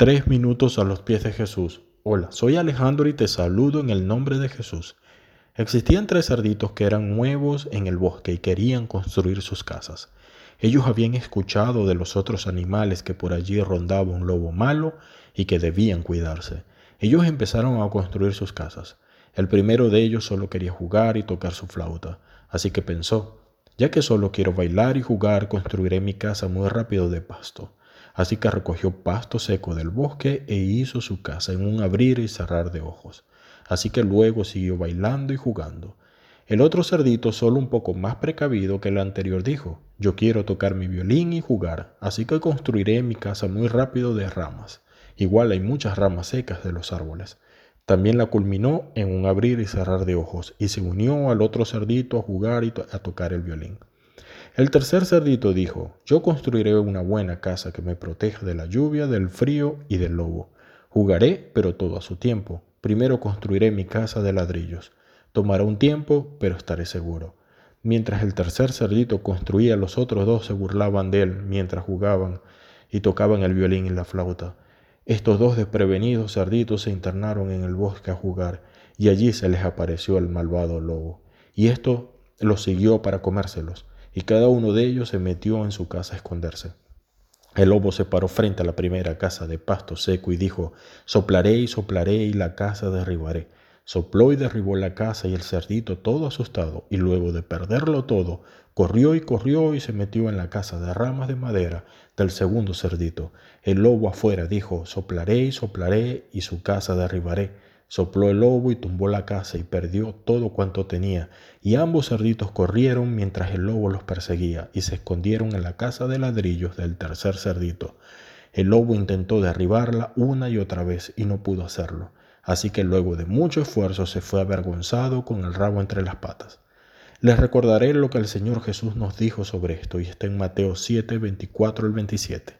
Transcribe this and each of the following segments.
Tres minutos a los pies de Jesús. Hola, soy Alejandro y te saludo en el nombre de Jesús. Existían tres cerditos que eran nuevos en el bosque y querían construir sus casas. Ellos habían escuchado de los otros animales que por allí rondaba un lobo malo y que debían cuidarse. Ellos empezaron a construir sus casas. El primero de ellos solo quería jugar y tocar su flauta, así que pensó, ya que solo quiero bailar y jugar, construiré mi casa muy rápido de pasto. Así que recogió pasto seco del bosque e hizo su casa en un abrir y cerrar de ojos. Así que luego siguió bailando y jugando. El otro cerdito, solo un poco más precavido que el anterior, dijo, yo quiero tocar mi violín y jugar, así que construiré mi casa muy rápido de ramas. Igual hay muchas ramas secas de los árboles. También la culminó en un abrir y cerrar de ojos y se unió al otro cerdito a jugar y a tocar el violín. El tercer cerdito dijo, yo construiré una buena casa que me proteja de la lluvia, del frío y del lobo. Jugaré, pero todo a su tiempo. Primero construiré mi casa de ladrillos. Tomará un tiempo, pero estaré seguro. Mientras el tercer cerdito construía, los otros dos se burlaban de él mientras jugaban y tocaban el violín y la flauta. Estos dos desprevenidos cerditos se internaron en el bosque a jugar, y allí se les apareció el malvado lobo. Y esto los siguió para comérselos y cada uno de ellos se metió en su casa a esconderse. El lobo se paró frente a la primera casa de pasto seco y dijo, soplaré y soplaré y la casa derribaré. Sopló y derribó la casa y el cerdito, todo asustado, y luego de perderlo todo, corrió y corrió y se metió en la casa de ramas de madera del segundo cerdito. El lobo afuera dijo, soplaré y soplaré y su casa derribaré. Sopló el lobo y tumbó la casa y perdió todo cuanto tenía, y ambos cerditos corrieron mientras el lobo los perseguía y se escondieron en la casa de ladrillos del tercer cerdito. El lobo intentó derribarla una y otra vez y no pudo hacerlo, así que luego de mucho esfuerzo se fue avergonzado con el rabo entre las patas. Les recordaré lo que el Señor Jesús nos dijo sobre esto y está en Mateo 7, 24 al 27.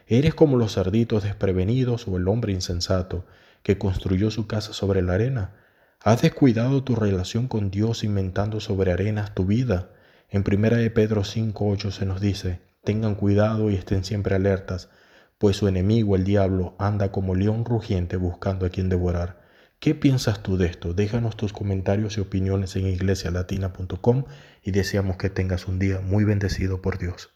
Eres como los cerditos desprevenidos o el hombre insensato que construyó su casa sobre la arena. ¿Has descuidado tu relación con Dios inventando sobre arenas tu vida? En 1 de Pedro 5.8 se nos dice, tengan cuidado y estén siempre alertas, pues su enemigo, el diablo, anda como león rugiente buscando a quien devorar. ¿Qué piensas tú de esto? Déjanos tus comentarios y opiniones en iglesialatina.com y deseamos que tengas un día muy bendecido por Dios.